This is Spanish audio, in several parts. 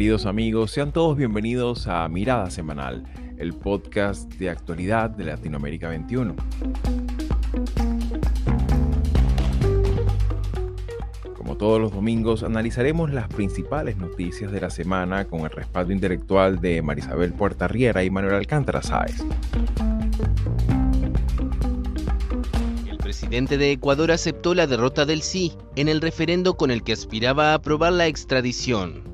Queridos amigos, sean todos bienvenidos a Mirada Semanal, el podcast de actualidad de Latinoamérica 21. Como todos los domingos, analizaremos las principales noticias de la semana con el respaldo intelectual de Marisabel Puerta Riera y Manuel Alcántara Sáez. El presidente de Ecuador aceptó la derrota del sí en el referendo con el que aspiraba a aprobar la extradición.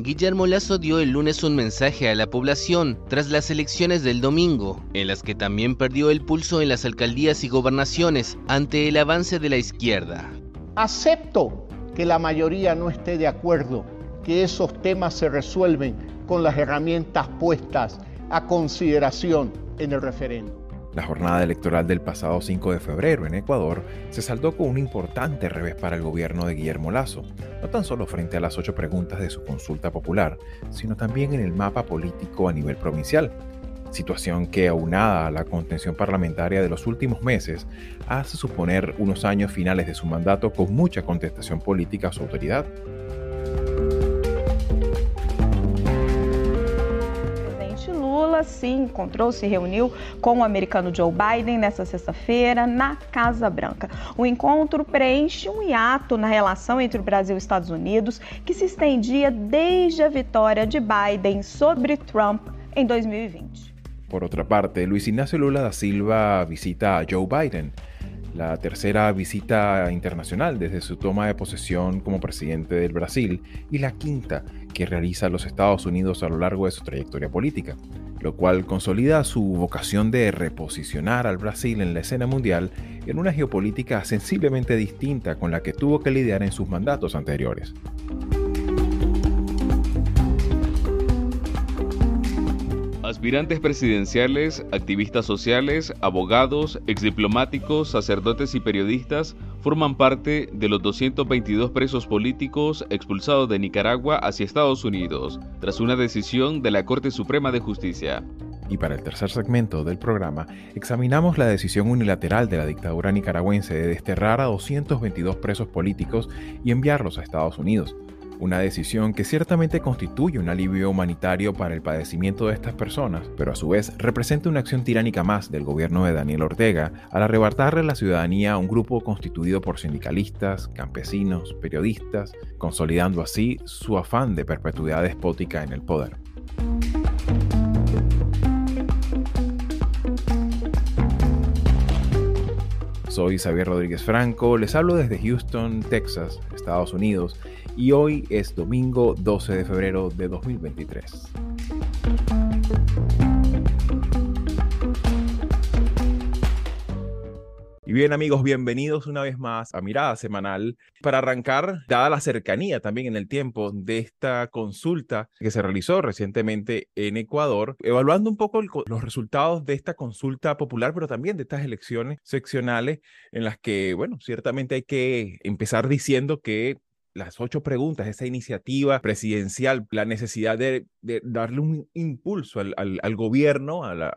Guillermo Lazo dio el lunes un mensaje a la población tras las elecciones del domingo, en las que también perdió el pulso en las alcaldías y gobernaciones ante el avance de la izquierda. Acepto que la mayoría no esté de acuerdo, que esos temas se resuelven con las herramientas puestas a consideración en el referendo. La jornada electoral del pasado 5 de febrero en Ecuador se saldó con un importante revés para el gobierno de Guillermo Lazo, no tan solo frente a las ocho preguntas de su consulta popular, sino también en el mapa político a nivel provincial, situación que aunada a la contención parlamentaria de los últimos meses hace suponer unos años finales de su mandato con mucha contestación política a su autoridad. Lula sim encontrou, se reuniu com o americano Joe Biden nesta sexta-feira na Casa Branca. O encontro preenche um hiato na relação entre o Brasil e Estados Unidos que se estendia desde a vitória de Biden sobre Trump em 2020. Por otra parte, Luis Ignacio Lula da Silva visita Joe Biden la tercera visita internacional desde su toma de posesión como presidente del Brasil y la quinta que realiza a los Estados Unidos a lo largo de su trayectoria política, lo cual consolida su vocación de reposicionar al Brasil en la escena mundial en una geopolítica sensiblemente distinta con la que tuvo que lidiar en sus mandatos anteriores. Aspirantes presidenciales, activistas sociales, abogados, exdiplomáticos, sacerdotes y periodistas forman parte de los 222 presos políticos expulsados de Nicaragua hacia Estados Unidos, tras una decisión de la Corte Suprema de Justicia. Y para el tercer segmento del programa, examinamos la decisión unilateral de la dictadura nicaragüense de desterrar a 222 presos políticos y enviarlos a Estados Unidos una decisión que ciertamente constituye un alivio humanitario para el padecimiento de estas personas, pero a su vez representa una acción tiránica más del gobierno de Daniel Ortega al arrebatarle la ciudadanía a un grupo constituido por sindicalistas, campesinos, periodistas, consolidando así su afán de perpetuidad despótica en el poder. Soy Xavier Rodríguez Franco, les hablo desde Houston, Texas, Estados Unidos, y hoy es domingo 12 de febrero de 2023. Y bien amigos, bienvenidos una vez más a Mirada Semanal. Para arrancar, dada la cercanía también en el tiempo de esta consulta que se realizó recientemente en Ecuador, evaluando un poco los resultados de esta consulta popular, pero también de estas elecciones seccionales en las que, bueno, ciertamente hay que empezar diciendo que las ocho preguntas, esa iniciativa presidencial, la necesidad de, darle un impulso al, gobierno, a la,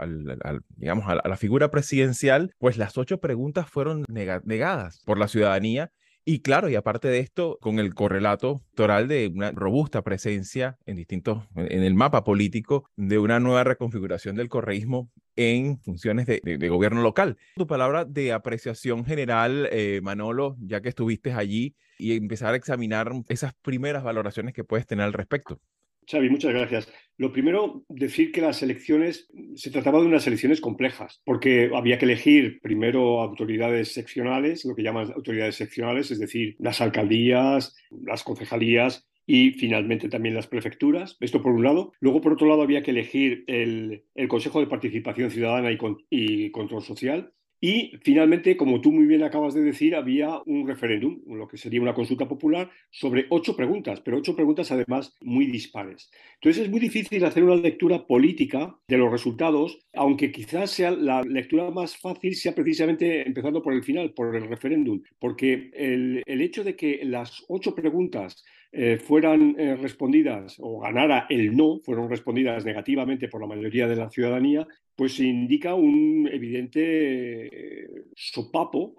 digamos, a la, figura presidencial, pues las ocho preguntas fueron negadas por la ciudadanía y claro, y aparte de esto, con el correlato electoral de una robusta presencia en distintos, en el mapa político de una nueva reconfiguración del correísmo en funciones de, gobierno local. Tu palabra de apreciación general, eh, Manolo, ya que estuviste allí, y empezar a examinar esas primeras valoraciones que puedes tener al respecto. Xavi, muchas gracias. Lo primero, decir que las elecciones, se trataba de unas elecciones complejas, porque había que elegir primero autoridades seccionales, lo que llaman autoridades seccionales, es decir, las alcaldías, las concejalías y finalmente también las prefecturas. Esto por un lado. Luego, por otro lado, había que elegir el, Consejo de Participación Ciudadana y, y Control Social. Y finalmente, como tú muy bien acabas de decir, había un referéndum, lo que sería una consulta popular, sobre ocho preguntas, pero ocho preguntas además muy dispares. Entonces es muy difícil hacer una lectura política de los resultados, aunque quizás sea la lectura más fácil sea precisamente empezando por el final, por el referéndum, porque el, hecho de que las ocho preguntas eh, fueran eh, respondidas o ganara el no, fueron respondidas negativamente por la mayoría de la ciudadanía, pues indica un evidente eh, sopapo,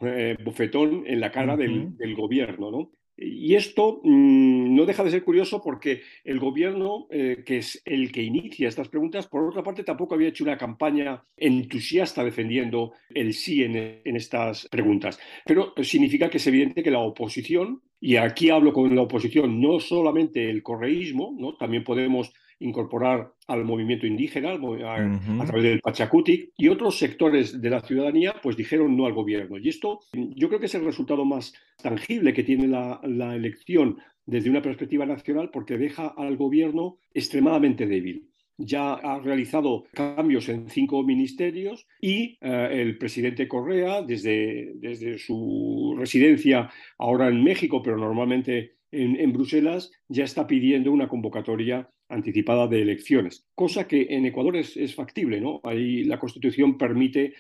bofetón en la cara del, gobierno. ¿no? Y esto mm, no deja de ser curioso porque el gobierno, eh, que es el que inicia estas preguntas, por otra parte tampoco había hecho una campaña entusiasta defendiendo el sí en, en estas preguntas. Pero significa que es evidente que la oposición, y aquí hablo con la oposición, no solamente el correísmo, ¿no? también podemos incorporar al movimiento indígena a, través del Pachacutic y otros sectores de la ciudadanía pues dijeron no al gobierno. Y esto yo creo que es el resultado más tangible que tiene la, elección desde una perspectiva nacional porque deja al gobierno extremadamente débil ya ha realizado cambios en cinco ministerios y eh, el presidente Correa, desde, desde, su residencia ahora en México, pero normalmente en, Bruselas, ya está pidiendo una convocatoria anticipada de elecciones, cosa que en Ecuador es, factible, ¿no? Ahí la Constitución permite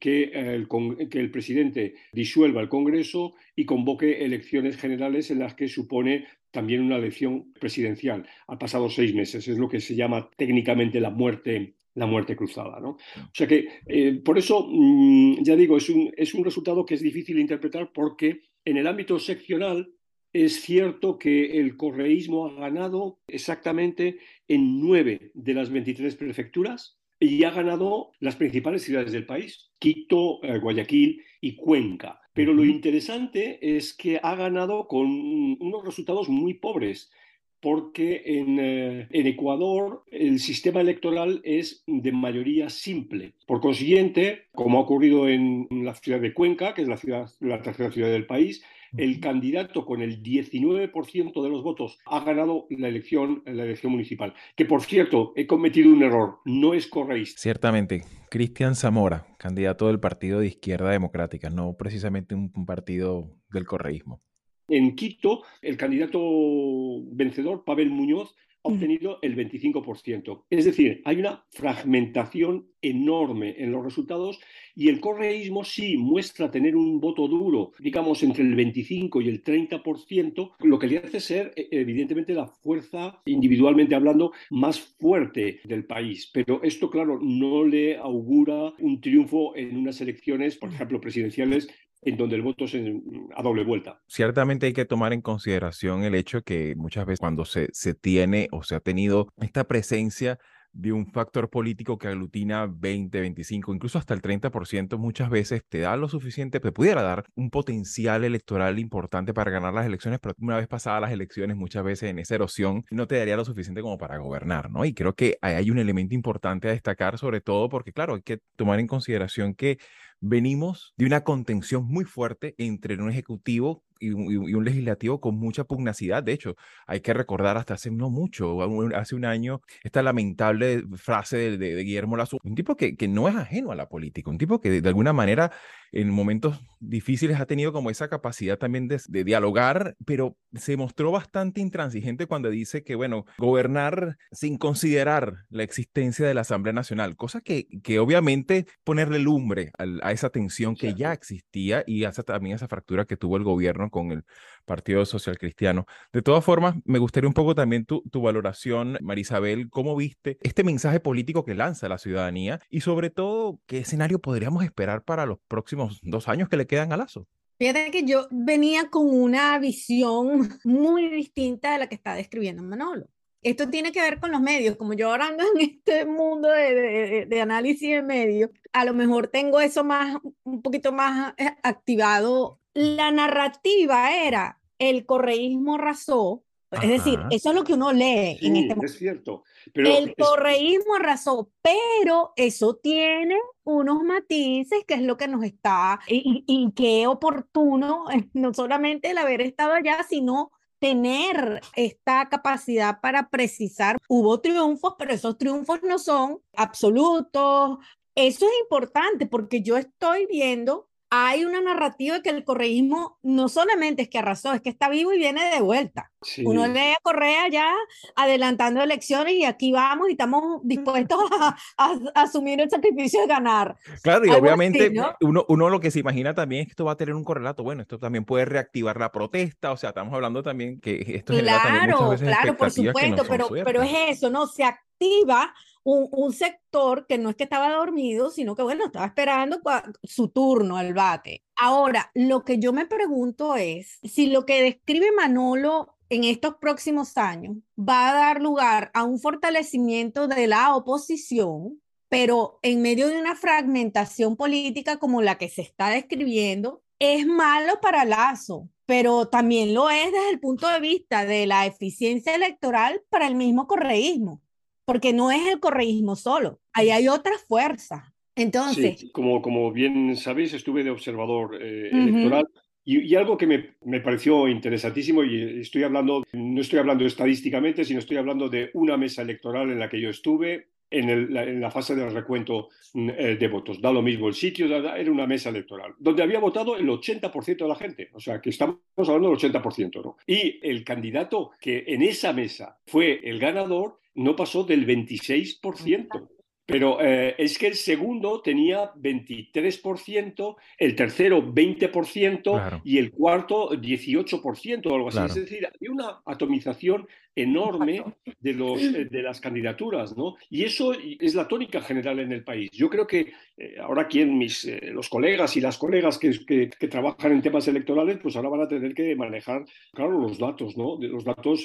que el, presidente disuelva el Congreso y convoque elecciones generales en las que supone también una elección presidencial al pasado seis meses. Es lo que se llama técnicamente la muerte la muerte cruzada. ¿no? O sea que, eh, por eso, mm, ya digo, es un, es un resultado que es difícil de interpretar porque en el ámbito seccional es cierto que el correísmo ha ganado exactamente en nueve de las 23 prefecturas y ha ganado las principales ciudades del país, Quito, eh, Guayaquil y Cuenca. Pero lo interesante es que ha ganado con unos resultados muy pobres porque en, eh, en, Ecuador el sistema electoral es de mayoría simple. Por consiguiente, como ha ocurrido en la ciudad de Cuenca, que es la, ciudad, la tercera ciudad del país, el candidato con el 19% de los votos ha ganado la elección, la elección municipal. Que por cierto, he cometido un error, no es correísta. Ciertamente, Cristian Zamora, candidato del Partido de Izquierda Democrática, no precisamente un, partido del correísmo. En Quito, el candidato vencedor, Pavel Muñoz, obtenido el 25%. Es decir, hay una fragmentación enorme en los resultados y el correísmo sí muestra tener un voto duro, digamos, entre el 25 y el 30%, lo que le hace ser, e, evidentemente, la fuerza, individualmente hablando, más fuerte del país. Pero esto, claro, no le augura un triunfo en unas elecciones, por ejemplo, presidenciales en donde el voto es a doble vuelta. Ciertamente hay que tomar en consideración el hecho que muchas veces cuando se, se tiene o se ha tenido esta presencia de un factor político que aglutina 20, 25, incluso hasta el 30%, muchas veces te da lo suficiente, te pudiera dar un potencial electoral importante para ganar las elecciones, pero una vez pasadas las elecciones, muchas veces en esa erosión no te daría lo suficiente como para gobernar, ¿no? Y creo que hay un elemento importante a destacar, sobre todo porque, claro, hay que tomar en consideración que venimos de una contención muy fuerte entre un ejecutivo y un, legislativo con mucha pugnacidad. De hecho, hay que recordar hasta hace no mucho, hace un año, esta lamentable frase de, Guillermo Lazo, un tipo que, que, no es ajeno a la política, un tipo que de, alguna manera en momentos difíciles ha tenido como esa capacidad también de, de, dialogar, pero se mostró bastante intransigente cuando dice que, bueno, gobernar sin considerar la existencia de la Asamblea Nacional, cosa que, que obviamente ponerle lumbre a, esa tensión que ya existía y hasta también esa fractura que tuvo el gobierno con el Partido Social Cristiano. De todas formas, me gustaría un poco también tu, tu valoración, Marisabel, cómo viste este mensaje político que lanza la ciudadanía y sobre todo, qué escenario podríamos esperar para los próximos dos años que le quedan a Lazo. Fíjate que yo venía con una visión muy distinta de la que está describiendo Manolo. Esto tiene que ver con los medios, como yo ahora ando en este mundo de, de, de, análisis de medios, a lo mejor tengo eso más, un poquito más eh, activado la narrativa era el correísmo arrasó, es decir, eso es lo que uno lee en este momento. Es cierto. el correísmo arrasó, pero eso tiene unos matices que es lo que nos está, y, y qué oportuno, no solamente el haber estado allá, sino tener esta capacidad para precisar. Hubo triunfos, pero esos triunfos no son absolutos. Eso es importante porque yo estoy viendo hay una narrativa que el correísmo no solamente es que arrasó, es que está vivo y viene de vuelta. Uno lee a Correa ya adelantando elecciones y aquí vamos y estamos dispuestos a, asumir el sacrificio de ganar. Claro, y obviamente uno, uno lo que se imagina también es que esto va a tener un correlato. Bueno, esto también puede reactivar la protesta, o sea, estamos hablando también que esto claro, claro, por supuesto, pero, pero es eso, ¿no? Se activa un, sector que no es que estaba dormido, sino que, bueno, estaba esperando su turno al bate. Ahora, lo que yo me pregunto es si lo que describe Manolo en estos próximos años va a dar lugar a un fortalecimiento de la oposición, pero en medio de una fragmentación política como la que se está describiendo, es malo para Lazo, pero también lo es desde el punto de vista de la eficiencia electoral para el mismo correísmo porque no es el correísmo solo, ahí hay otra fuerza. Entonces, sí, como, como bien sabéis, estuve de observador eh, electoral y, algo que me, me, pareció interesantísimo, y estoy hablando, no estoy hablando estadísticamente, sino estoy hablando de una mesa electoral en la que yo estuve en, el, la, en la, fase del recuento mm, eh, de votos. Da lo mismo el sitio, era una mesa electoral, donde había votado el 80% de la gente, o sea que estamos hablando del 80%, ¿no? Y el candidato que en esa mesa fue el ganador no pasó del 26%. Pero eh, es que el segundo tenía 23%, el tercero 20% y el cuarto 18% o algo así. Es decir, hay una atomización enorme de, los, eh, de las candidaturas, ¿no? Y eso es la tónica general en el país. Yo creo que eh, ahora aquí mis, los colegas y las colegas que, que, trabajan en temas electorales, pues ahora van a tener que manejar, claro, los datos, ¿no? De los datos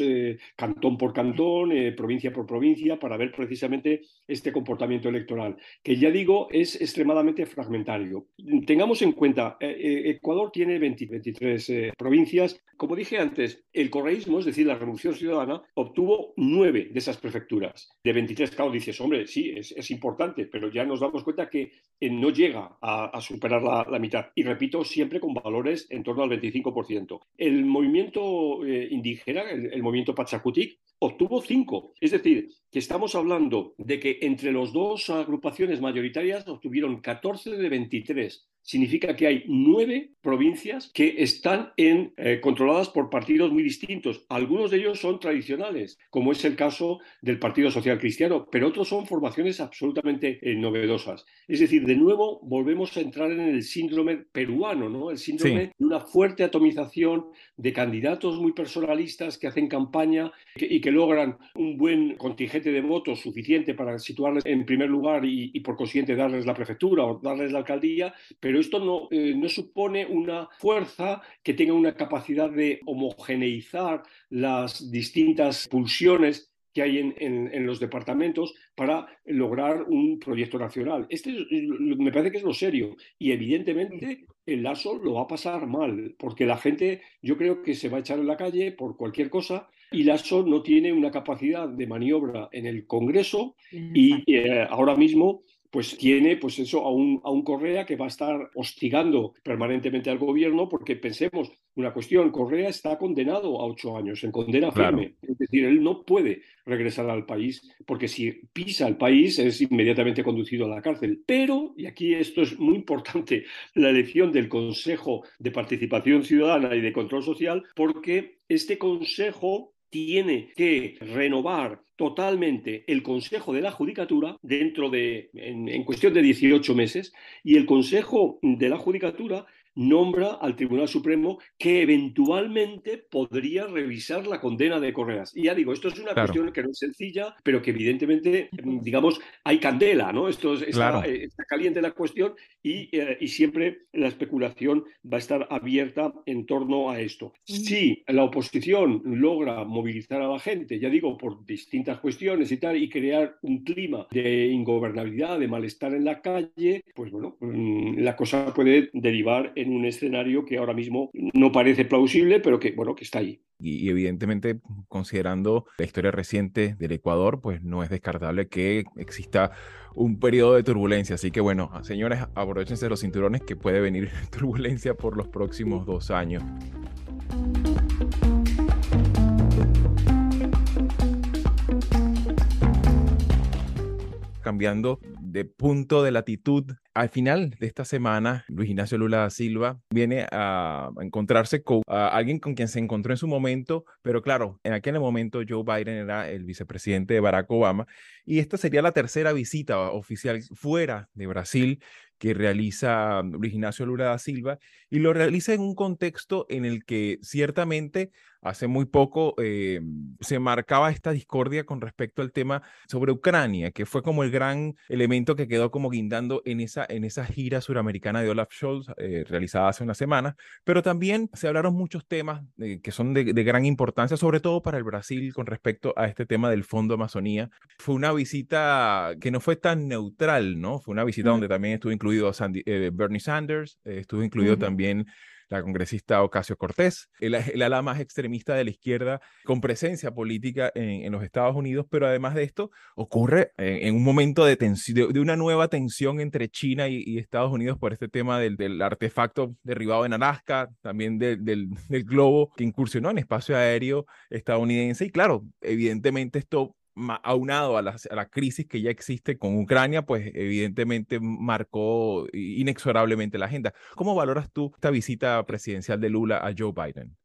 cantón por cantón, provincia por provincia, para ver precisamente este comportamiento electoral, que ya digo es extremadamente fragmentario. Tengamos en cuenta, eh, eh, Ecuador tiene 23 eh, provincias. Como dije antes, el correísmo, es decir, la Revolución Ciudadana, obtuvo nueve de esas prefecturas. De 23, claro, dices, hombre, sí, es, importante, pero ya nos damos cuenta que no llega a, superar la, mitad. Y repito, siempre con valores en torno al 25%. El movimiento indígena, el, el movimiento Pachacutic, obtuvo cinco. Es decir, que estamos hablando de que entre los dos agrupaciones mayoritarias obtuvieron 14 de 23 significa que hay nueve provincias que están en, eh, controladas por partidos muy distintos. Algunos de ellos son tradicionales, como es el caso del Partido Social Cristiano, pero otros son formaciones absolutamente eh, novedosas. Es decir, de nuevo volvemos a entrar en el síndrome peruano, ¿no? El síndrome de una fuerte atomización de candidatos muy personalistas que hacen campaña y que logran un buen contingente de votos suficiente para situarles en primer lugar y, y por consiguiente darles la prefectura o darles la alcaldía, pero esto no, eh, no supone una fuerza que tenga una capacidad de homogeneizar las distintas pulsiones que hay en, en, los departamentos para lograr un proyecto nacional. Este me parece que es lo serio y evidentemente el lazo lo va a pasar mal porque la gente yo creo que se va a echar en la calle por cualquier cosa y lazo no tiene una capacidad de maniobra en el Congreso y eh, ahora mismo pues tiene pues eso a un, a un Correa que va a estar hostigando permanentemente al gobierno porque pensemos, una cuestión, Correa está condenado a ocho años, en condena firme. Es decir, él no puede regresar al país porque si pisa el país es inmediatamente conducido a la cárcel. Pero, y aquí esto es muy importante, la elección del Consejo de Participación Ciudadana y de Control Social, porque este Consejo tiene que renovar totalmente el Consejo de la Judicatura dentro de, en, cuestión de 18 meses, y el Consejo de la Judicatura nombra al Tribunal Supremo que eventualmente podría revisar la condena de Correas. Y ya digo, esto es una cuestión que no es sencilla, pero que evidentemente, digamos, hay candela, ¿no? Esto es, está, eh, está, caliente la cuestión y, eh, y, siempre la especulación va a estar abierta en torno a esto. Si la oposición logra movilizar a la gente, ya digo, por distintas cuestiones y tal, y crear un clima de ingobernabilidad, de malestar en la calle, pues bueno, mm, la cosa puede derivar en un escenario que ahora mismo no parece plausible, pero que, bueno, que está ahí. Y, evidentemente, considerando la historia reciente del Ecuador, pues no es descartable que exista un periodo de turbulencia. Así que bueno, señores, abróchense los cinturones que puede venir turbulencia por los próximos dos años. cambiando de punto de latitud. Al final de esta semana, Luis Ignacio Lula Silva viene a encontrarse con alguien con quien se encontró en su momento, pero claro, en aquel momento Joe Biden era el vicepresidente de Barack Obama y esta sería la tercera visita oficial fuera de Brasil que realiza Luis Ignacio Lula da Silva y lo realiza en un contexto en el que ciertamente hace muy poco eh, se marcaba esta discordia con respecto al tema sobre Ucrania, que fue como el gran elemento que quedó como guindando en esa, en esa gira suramericana de Olaf Scholz eh, realizada hace una semana, pero también se hablaron muchos temas eh, que son de, gran importancia, sobre todo para el Brasil con respecto a este tema del Fondo Amazonía. Fue una visita que no fue tan neutral, ¿no? Fue una visita donde también estuvo incluido Bernie Sanders, estuvo incluido también la congresista Ocasio Cortés, el, ala más extremista de la izquierda con presencia política en, los Estados Unidos, pero además de esto ocurre en, un momento de, de, una nueva tensión entre China y, Estados Unidos por este tema del, artefacto derribado en Alaska, también del, del globo que incursionó en espacio aéreo estadounidense. Y claro, evidentemente esto aunado a la, a la, crisis que ya existe con Ucrania, pues evidentemente marcó inexorablemente la agenda. ¿Cómo valoras tú esta visita presidencial de Lula a Joe Biden?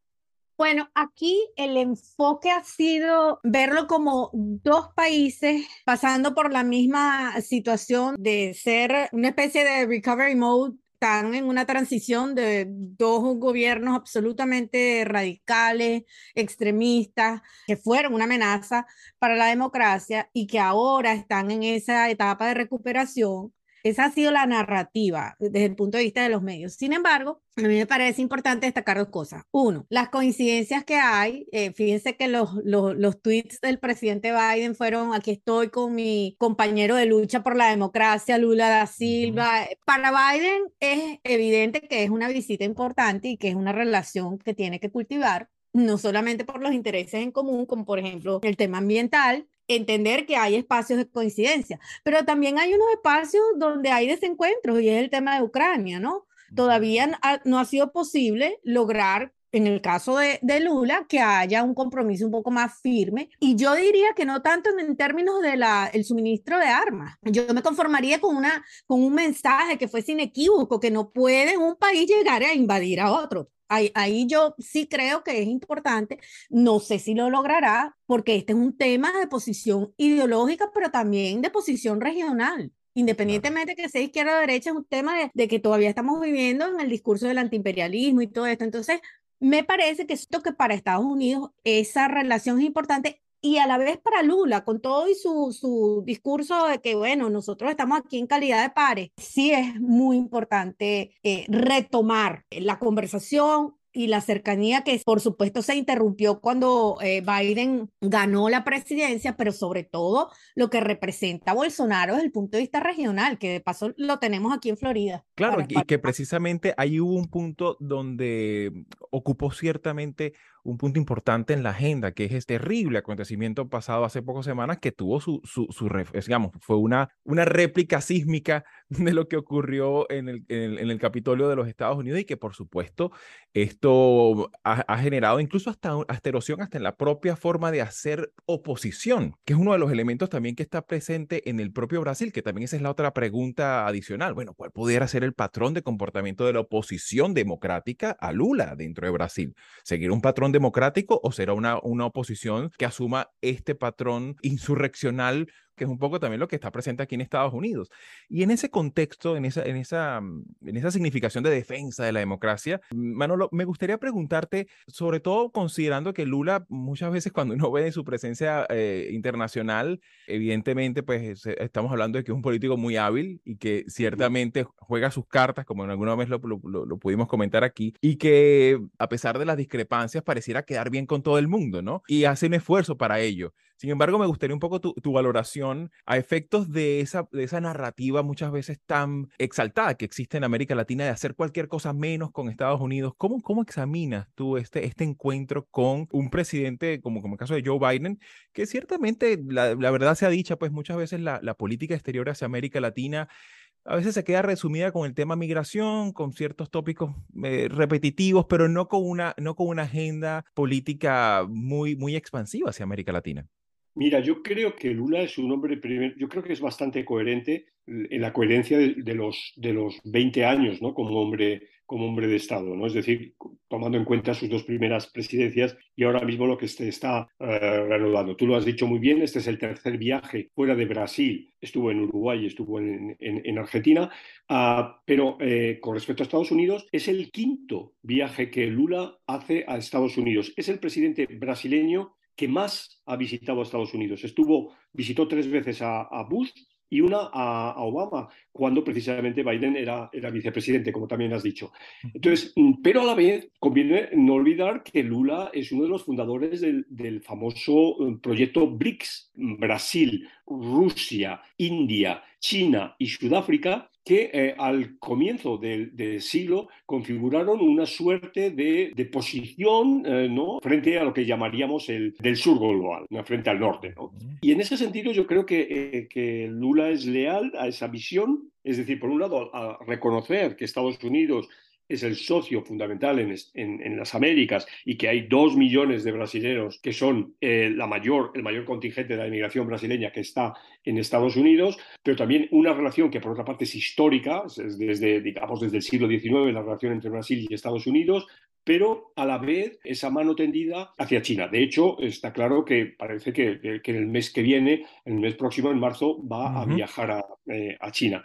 Bueno, aquí el enfoque ha sido verlo como dos países pasando por la misma situación de ser una especie de recovery mode están en una transición de dos gobiernos absolutamente radicales, extremistas, que fueron una amenaza para la democracia y que ahora están en esa etapa de recuperación esa ha sido la narrativa desde el punto de vista de los medios. Sin embargo, a mí me parece importante destacar dos cosas. Uno, las coincidencias que hay. Eh, fíjense que los, los, los, tweets del presidente Biden fueron, aquí estoy con mi compañero de lucha por la democracia, Lula da Silva. Para Biden es evidente que es una visita importante y que es una relación que tiene que cultivar no solamente por los intereses en común, como por ejemplo el tema ambiental, entender que hay espacios de coincidencia, pero también hay unos espacios donde hay desencuentros y es el tema de Ucrania, ¿no? Todavía no ha sido posible lograr en el caso de, de, Lula, que haya un compromiso un poco más firme. Y yo diría que no tanto en, términos del el suministro de armas. Yo me conformaría con, una, con un mensaje que fuese inequívoco, que no puede un país llegar a invadir a otro. Ahí, ahí, yo sí creo que es importante, no sé si lo logrará, porque este es un tema de posición ideológica, pero también de posición regional. Independientemente de que sea izquierda o derecha, es un tema de, de, que todavía estamos viviendo en el discurso del antiimperialismo y todo esto. Entonces, me parece que esto que para Estados Unidos esa relación es importante y a la vez para Lula, con todo y su, su discurso de que, bueno, nosotros estamos aquí en calidad de pares, sí es muy importante eh, retomar la conversación, y la cercanía que por supuesto se interrumpió cuando eh, Biden ganó la presidencia, pero sobre todo lo que representa Bolsonaro desde el punto de vista regional, que de paso lo tenemos aquí en Florida. Claro, y que precisamente ahí hubo un punto donde ocupó ciertamente un punto importante en la agenda, que es este terrible acontecimiento pasado hace pocas semanas que tuvo su, su, su digamos, fue una, una réplica sísmica de lo que ocurrió en el, en el, Capitolio de los Estados Unidos y que por supuesto esto ha, generado incluso hasta, hasta erosión hasta en la propia forma de hacer oposición, que es uno de los elementos también que está presente en el propio Brasil, que también esa es la otra pregunta adicional. Bueno, ¿cuál pudiera ser el patrón de comportamiento de la oposición democrática a Lula dentro de Brasil? ¿Seguir un patrón democrático o será una, una oposición que asuma este patrón insurreccional que es un poco también lo que está presente aquí en Estados Unidos. Y en ese contexto, en esa, en esa, mm, en esa significación de defensa de la democracia, mm, Manolo, me gustaría preguntarte, sobre todo considerando que Lula muchas veces cuando uno ve su presencia eh, internacional, evidentemente, pues estamos hablando de que es un político muy hábil y que ciertamente juega sus cartas, como en alguna vez lo, lo, lo pudimos comentar aquí, y que a pesar de las discrepancias pareciera quedar bien con todo el mundo, ¿no? Y hace un esfuerzo para ello. Sin embargo, me gustaría un poco tu, tu valoración a efectos de esa, de esa narrativa muchas veces tan exaltada que existe en América Latina de hacer cualquier cosa menos con Estados Unidos. ¿Cómo, cómo examinas tú este, este encuentro con un presidente como, como el caso de Joe Biden, que ciertamente, la, verdad sea dicha, pues muchas veces la, la política exterior hacia América Latina a veces se queda resumida con el tema migración, con ciertos tópicos eh, repetitivos, pero no con, una, no con una agenda política muy, muy expansiva hacia América Latina. Mira, yo creo que Lula es un hombre, yo creo que es bastante coherente en la coherencia de, los, de los 20 años ¿no? como, hombre, como hombre de Estado, ¿no? es decir, tomando en cuenta sus dos primeras presidencias y ahora mismo lo que se está eh, reanudando. Tú lo has dicho muy bien, este es el tercer viaje fuera de Brasil, estuvo en Uruguay, estuvo en, en, Argentina, ah, pero eh, con respecto a Estados Unidos, es el quinto viaje que Lula hace a Estados Unidos. Es el presidente brasileño que más ha visitado a Estados Unidos. Estuvo, visitó tres veces a, Bush y una a, Obama, cuando precisamente Biden era, era, vicepresidente, como también has dicho. Entonces, mm, pero a la vez conviene no olvidar que Lula es uno de los fundadores del, del famoso mm, proyecto BRICS, Brasil, Rusia, India, China y Sudáfrica, que eh, al comienzo del, siglo configuraron una suerte de, posición eh, ¿no? frente a lo que llamaríamos el del sur global, frente al norte. Y en ese sentido yo creo que, eh, que Lula es leal a esa visión, es decir, por un lado, a reconocer que Estados Unidos es el socio fundamental en, las Américas y que hay dos millones de brasileños que son eh, la mayor, el mayor contingente de la inmigración brasileña que está en Estados Unidos, pero también una relación que por otra parte es histórica, desde, digamos, desde el siglo XIX, la relación entre Brasil y Estados Unidos, pero a la vez esa mano tendida hacia China. De hecho, está claro que parece que, en el mes que viene, en el mes próximo, en marzo, va a viajar eh, a, China.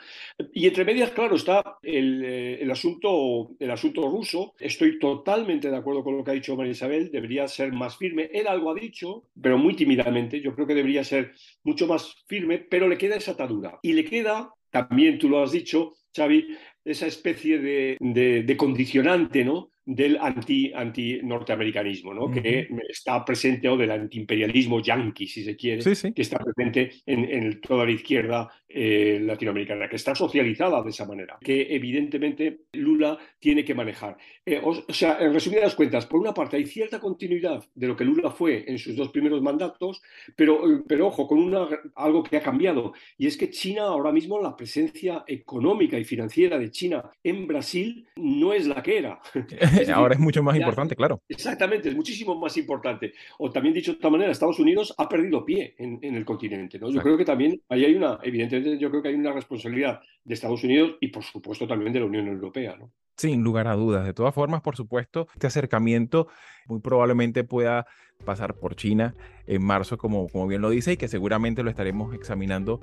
Y entre medias, claro, está eh, el, asunto, el asunto ruso. Estoy totalmente de acuerdo con lo que ha dicho María Isabel, debería ser más firme. Él algo ha dicho, pero muy tímidamente. Yo creo que debería ser mucho más firme, pero le queda esa atadura. Y le queda, también tú lo has dicho, Xavi, esa especie de, de condicionante, ¿no? Del anti, anti norteamericanismo, ¿no? que está presente, o del antiimperialismo yanqui, si se quiere, que está presente en, toda la izquierda eh, latinoamericana, que está socializada de esa manera, que evidentemente Lula tiene que manejar. Eh, o, sea, en resumidas cuentas, por una parte hay cierta continuidad de lo que Lula fue en sus dos primeros mandatos, pero, pero ojo, con una, algo que ha cambiado, y es que China ahora mismo, la presencia económica y financiera de China en Brasil no es la que era. Ahora es mucho más importante, claro. Exactamente, es muchísimo más importante. O también dicho de otra manera, Estados Unidos ha perdido pie en, el continente. ¿no? Yo creo que también ahí hay una, evidentemente, yo creo que hay una responsabilidad de Estados Unidos y, por supuesto, también de la Unión Europea. ¿no? Sin lugar a dudas. De todas formas, por supuesto, este acercamiento muy probablemente pueda pasar por China en marzo, como, como bien lo dice, y que seguramente lo estaremos examinando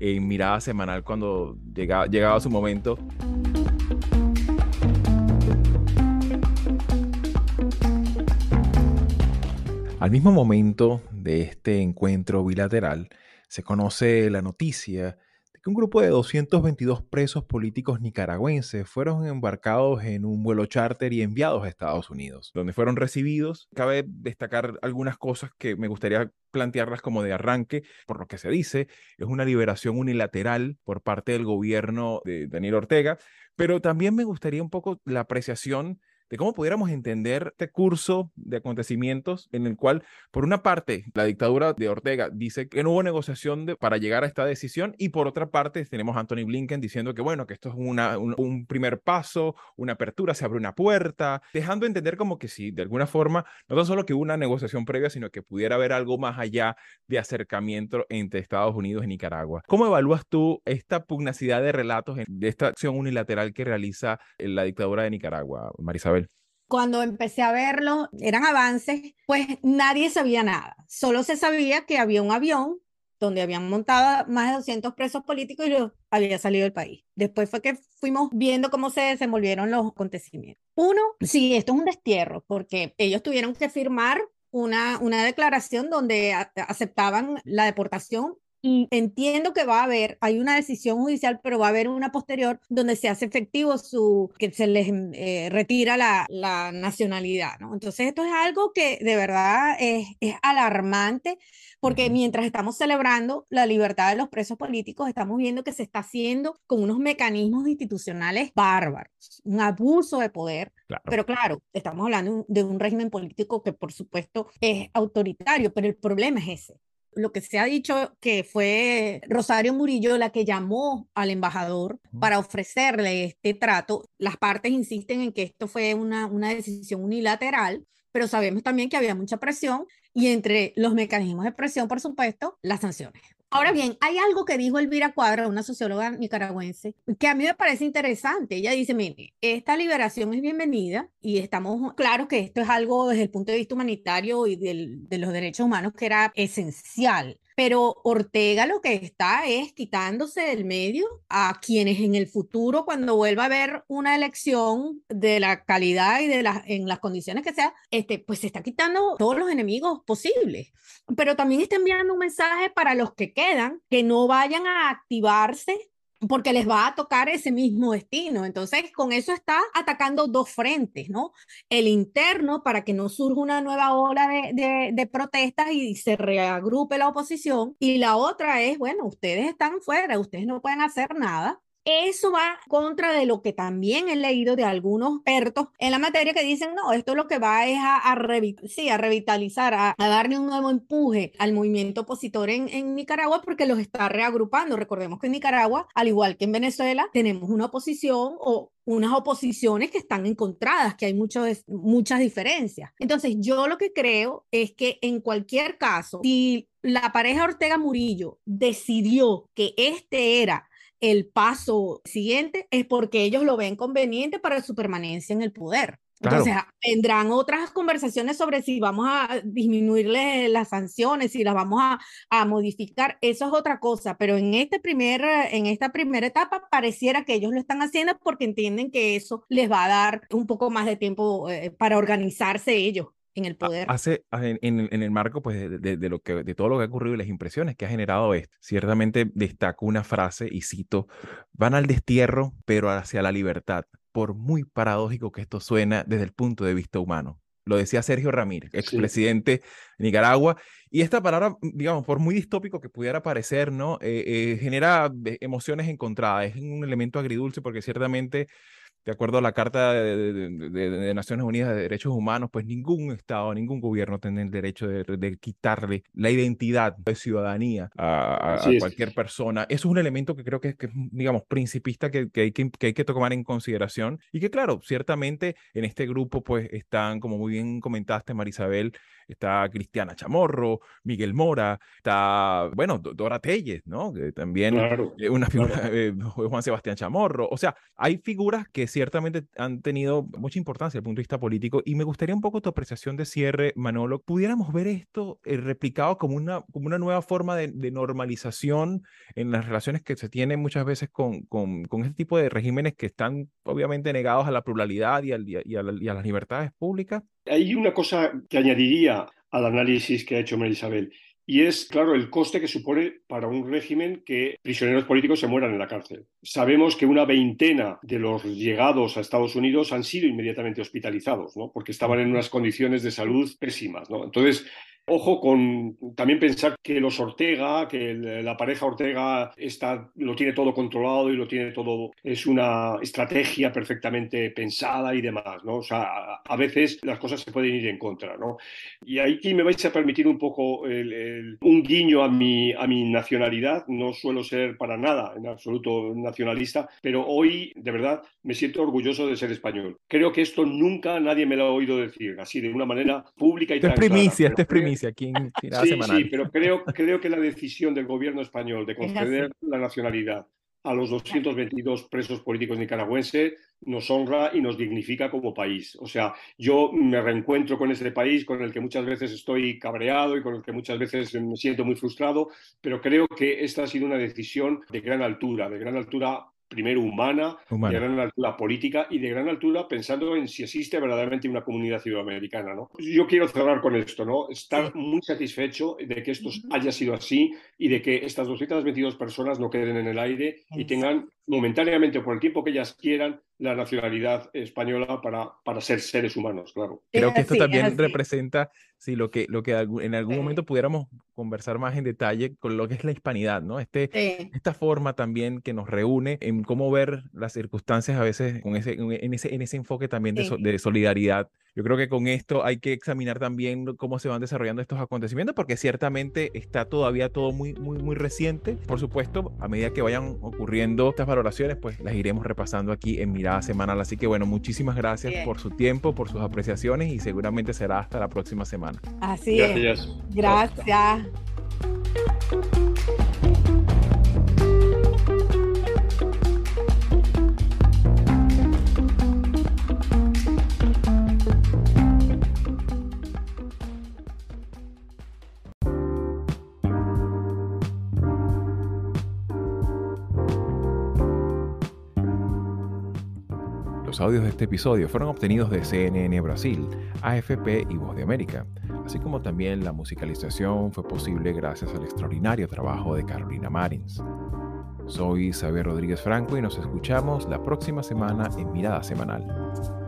en mirada semanal cuando llega, llegaba su momento. Al mismo momento de este encuentro bilateral, se conoce la noticia de que un grupo de 222 presos políticos nicaragüenses fueron embarcados en un vuelo charter y enviados a Estados Unidos, donde fueron recibidos. Cabe destacar algunas cosas que me gustaría plantearlas como de arranque, por lo que se dice, es una liberación unilateral por parte del gobierno de Daniel Ortega, pero también me gustaría un poco la apreciación de cómo pudiéramos entender este curso de acontecimientos en el cual, por una parte, la dictadura de Ortega dice que no hubo negociación para llegar a esta decisión y por otra parte tenemos a Anthony Blinken diciendo que, bueno, que esto es un, primer paso, una apertura, se abre una puerta, dejando entender como que sí, de alguna forma, no tan solo que hubo una negociación previa, sino que pudiera haber algo más allá de acercamiento entre Estados Unidos y Nicaragua. ¿Cómo evalúas tú esta pugnacidad de relatos de esta acción unilateral que realiza la dictadura de Nicaragua, Marisabel? Cuando empecé a verlo, eran avances, pues nadie sabía nada. Solo se sabía que había un avión donde habían montado más de 200 presos políticos y los había salido del país. Después fue que fuimos viendo cómo se desenvolvieron los acontecimientos. Uno, sí, esto es un destierro, porque ellos tuvieron que firmar una, una declaración donde aceptaban la deportación y entiendo que va a haber, hay una decisión judicial, pero va a haber una posterior donde se hace efectivo su, que se les eh, retira la, la, nacionalidad, ¿no? Entonces esto es algo que de verdad es, es alarmante, porque mientras estamos celebrando la libertad de los presos políticos, estamos viendo que se está haciendo con unos mecanismos institucionales bárbaros, un abuso de poder, pero claro, estamos hablando de un régimen político que por supuesto es autoritario, pero el problema es ese Lo que se ha dicho que fue Rosario Murillo la que llamó al embajador para ofrecerle este trato. Las partes insisten en que esto fue una, una decisión unilateral, pero sabemos también que había mucha presión y entre los mecanismos de presión, por supuesto, las sanciones. Ahora bien, hay algo que dijo Elvira Cuadra, una socióloga nicaragüense, que a mí me parece interesante. Ella dice, mire, esta liberación es bienvenida y estamos claros que esto es algo desde el punto de vista humanitario y de los derechos humanos que era esencial pero Ortega lo que está es quitándose del medio a quienes en el futuro, cuando vuelva a haber una elección de la calidad y de las en las condiciones que sea, este, pues se está quitando todos los enemigos posibles. Pero también está enviando un mensaje para los que quedan, que no vayan a activarse porque les va a tocar ese mismo destino. Entonces, con eso está atacando dos frentes, ¿no? El interno para que no surja una nueva ola de, de, protestas y se reagrupe la oposición. Y la otra es, bueno, ustedes están fuera, ustedes no pueden hacer nada. Eso va contra de lo que también he leído de algunos expertos en la materia que dicen, no, esto lo que va es a, a, sí, a revitalizar, a, darle un nuevo empuje al movimiento opositor en, Nicaragua porque los está reagrupando. Recordemos que en Nicaragua, al igual que en Venezuela, tenemos una oposición o unas oposiciones que están encontradas, que hay muchas diferencias. Entonces, yo lo que creo es que en cualquier caso, si la pareja Ortega Murillo decidió que este era el paso siguiente es porque ellos lo ven conveniente para su permanencia en el poder. Entonces, vendrán otras conversaciones sobre si vamos a disminuirle las sanciones, si las vamos a, a, modificar. Eso es otra cosa, pero en, este primer, en esta primera etapa pareciera que ellos lo están haciendo porque entienden que eso les va a dar un poco más de tiempo eh, para organizarse ellos en el poder. Hace, en, en, el marco pues, de, de, lo que, de todo lo que ha ocurrido y las impresiones que ha generado esto, ciertamente destaco una frase y cito, van al destierro, pero hacia la libertad, por muy paradójico que esto suena desde el punto de vista humano. Lo decía Sergio Ramírez, expresidente de Nicaragua. Y esta palabra, digamos, por muy distópico que pudiera parecer, ¿no? Eh, eh, genera eh, emociones encontradas. Es un elemento agridulce porque ciertamente de acuerdo a la Carta de, Naciones Unidas de Derechos Humanos, pues ningún Estado, ningún gobierno tiene el derecho de, quitarle la identidad de ciudadanía a, cualquier persona. Eso es un elemento que creo que, es, digamos, principista que, hay que, hay que tomar en consideración y que, claro, ciertamente en este grupo, pues están, como muy bien comentaste, Marisabel, está Cristiana Chamorro, Miguel Mora, está, bueno, Dora Telles, ¿no? Que también eh, una figura, eh, Juan Sebastián Chamorro. O sea, hay figuras que ciertamente han tenido mucha importancia desde el punto de vista político y me gustaría un poco tu apreciación de cierre, Manolo. ¿Pudiéramos ver esto eh, replicado como una, como una nueva forma de, normalización en las relaciones que se tienen muchas veces con, con, con, este tipo de regímenes que están obviamente negados a la pluralidad y, al, y, a, y a las libertades públicas? Hay una cosa que añadiría al análisis que ha hecho María Isabel, y es, claro, el coste que supone para un régimen que prisioneros políticos se mueran en la cárcel. Sabemos que una veintena de los llegados a Estados Unidos han sido inmediatamente hospitalizados, ¿no? porque estaban en unas condiciones de salud pésimas. ¿no? Entonces, Ojo con también pensar que los Ortega, que la pareja Ortega está, lo tiene todo controlado y lo tiene todo, es una estrategia perfectamente pensada y demás, ¿no? O sea, a, veces las cosas se pueden ir en contra, ¿no? Y aquí me vais a permitir un poco un guiño a mi, a mi nacionalidad, no suelo ser para nada en absoluto nacionalista, pero hoy, de verdad, me siento orgulloso de ser español. Creo que esto nunca nadie me lo ha oído decir, así, de una manera pública y tan primicia, esto es primicia aquí en sí, Sí, pero creo, creo que la decisión del gobierno español de conceder la nacionalidad a los 222 presos políticos nicaragüenses nos honra y nos dignifica como país. O sea, yo me reencuentro con ese país con el que muchas veces estoy cabreado y con el que muchas veces me siento muy frustrado, pero creo que esta ha sido una decisión de gran altura, de gran altura primero humana, de gran altura política y de gran altura pensando en si existe verdaderamente una comunidad ciudadamericana. ¿no? Yo quiero cerrar con esto, ¿no? estar muy satisfecho de que esto haya sido así y de que estas 222 personas no queden en el aire y tengan momentáneamente, por el tiempo que ellas quieran, la nacionalidad española para, para ser seres humanos, claro. Creo que esto también representa, sí, lo que, lo que en algún momento pudiéramos conversar más en detalle con lo que es la hispanidad, ¿no? Este, Esta forma también que nos reúne en cómo ver las circunstancias a veces con ese, en, ese, en ese enfoque también de, de solidaridad yo creo que con esto hay que examinar también cómo se van desarrollando estos acontecimientos, porque ciertamente está todavía todo muy, muy, muy reciente. Por supuesto, a medida que vayan ocurriendo estas valoraciones, pues las iremos repasando aquí en Mirada Semanal. Así que bueno, muchísimas gracias por su tiempo, por sus apreciaciones y seguramente será hasta la próxima semana. Así Gracias. es. Gracias. Audios de este episodio fueron obtenidos de CNN Brasil, AFP y Voz de América, así como también la musicalización fue posible gracias al extraordinario trabajo de Carolina Marins. Soy Xavier Rodríguez Franco y nos escuchamos la próxima semana en Mirada Semanal.